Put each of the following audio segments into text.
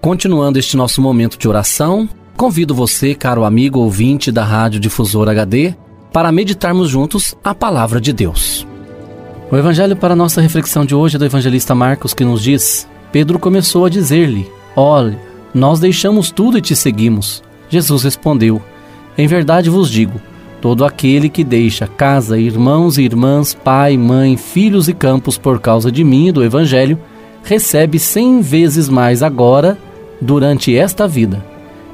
Continuando este nosso momento de oração, convido você, caro amigo ouvinte da Rádio Difusor HD, para meditarmos juntos a palavra de Deus. O evangelho para nossa reflexão de hoje é do evangelista Marcos que nos diz: Pedro começou a dizer-lhe: Olhe, nós deixamos tudo e te seguimos. Jesus respondeu: Em verdade vos digo, todo aquele que deixa casa, irmãos e irmãs, pai, mãe, filhos e campos por causa de mim e do evangelho, recebe cem vezes mais agora durante esta vida.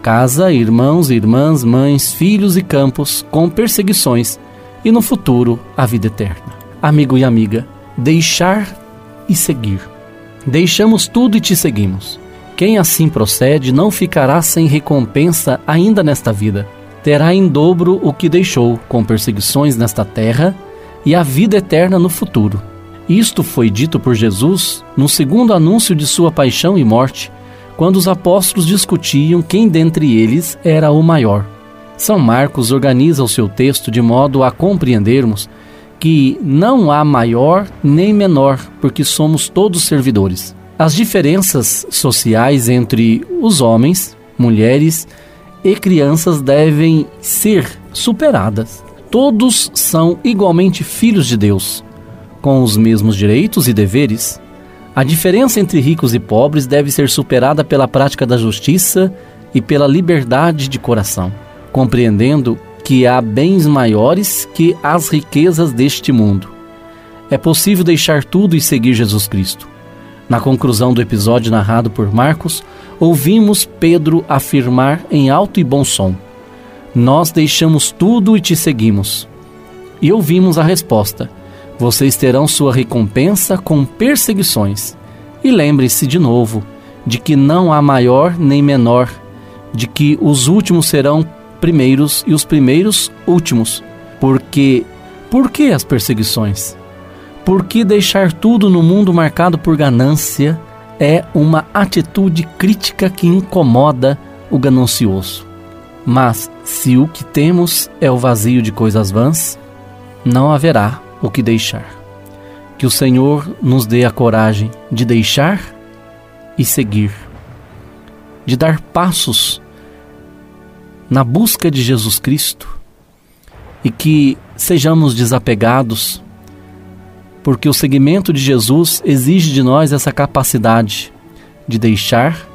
Casa, irmãos, irmãs, mães, filhos e campos com perseguições e no futuro a vida eterna. Amigo e amiga, deixar e seguir. Deixamos tudo e te seguimos. Quem assim procede não ficará sem recompensa ainda nesta vida. Terá em dobro o que deixou, com perseguições nesta terra e a vida eterna no futuro. Isto foi dito por Jesus no segundo anúncio de sua paixão e morte, quando os apóstolos discutiam quem dentre eles era o maior. São Marcos organiza o seu texto de modo a compreendermos que não há maior nem menor, porque somos todos servidores. As diferenças sociais entre os homens, mulheres e crianças devem ser superadas. Todos são igualmente filhos de Deus, com os mesmos direitos e deveres. A diferença entre ricos e pobres deve ser superada pela prática da justiça e pela liberdade de coração, compreendendo que há bens maiores que as riquezas deste mundo. É possível deixar tudo e seguir Jesus Cristo. Na conclusão do episódio narrado por Marcos, ouvimos Pedro afirmar em alto e bom som: Nós deixamos tudo e te seguimos. E ouvimos a resposta: vocês terão sua recompensa com perseguições. E lembre-se de novo de que não há maior nem menor, de que os últimos serão primeiros e os primeiros últimos. Porque por que as perseguições? Por que deixar tudo no mundo marcado por ganância é uma atitude crítica que incomoda o ganancioso. Mas se o que temos é o vazio de coisas vãs, não haverá o que deixar. Que o Senhor nos dê a coragem de deixar e seguir, de dar passos na busca de Jesus Cristo e que sejamos desapegados, porque o seguimento de Jesus exige de nós essa capacidade de deixar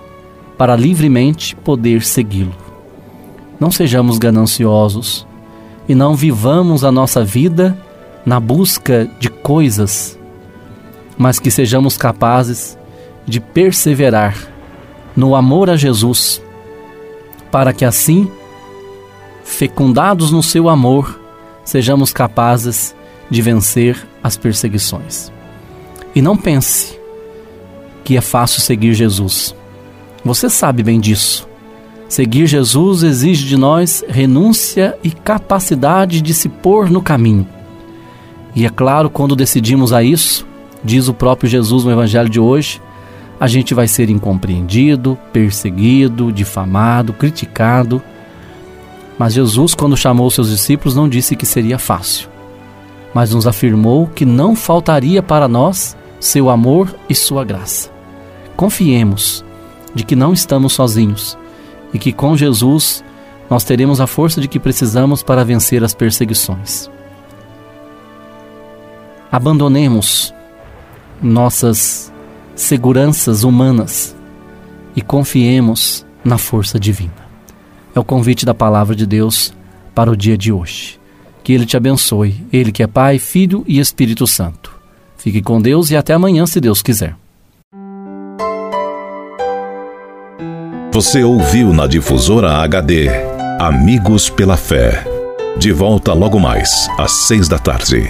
para livremente poder segui-lo. Não sejamos gananciosos e não vivamos a nossa vida na busca de coisas, mas que sejamos capazes de perseverar no amor a Jesus, para que assim, fecundados no seu amor, sejamos capazes de vencer as perseguições. E não pense que é fácil seguir Jesus. Você sabe bem disso. Seguir Jesus exige de nós renúncia e capacidade de se pôr no caminho. E é claro, quando decidimos a isso, diz o próprio Jesus no Evangelho de hoje, a gente vai ser incompreendido, perseguido, difamado, criticado. Mas Jesus, quando chamou seus discípulos, não disse que seria fácil, mas nos afirmou que não faltaria para nós seu amor e sua graça. Confiemos de que não estamos sozinhos e que com Jesus nós teremos a força de que precisamos para vencer as perseguições. Abandonemos nossas seguranças humanas e confiemos na força divina. É o convite da palavra de Deus para o dia de hoje. Que Ele te abençoe, Ele que é Pai, Filho e Espírito Santo. Fique com Deus e até amanhã, se Deus quiser. Você ouviu na difusora HD Amigos pela Fé. De volta logo mais, às seis da tarde.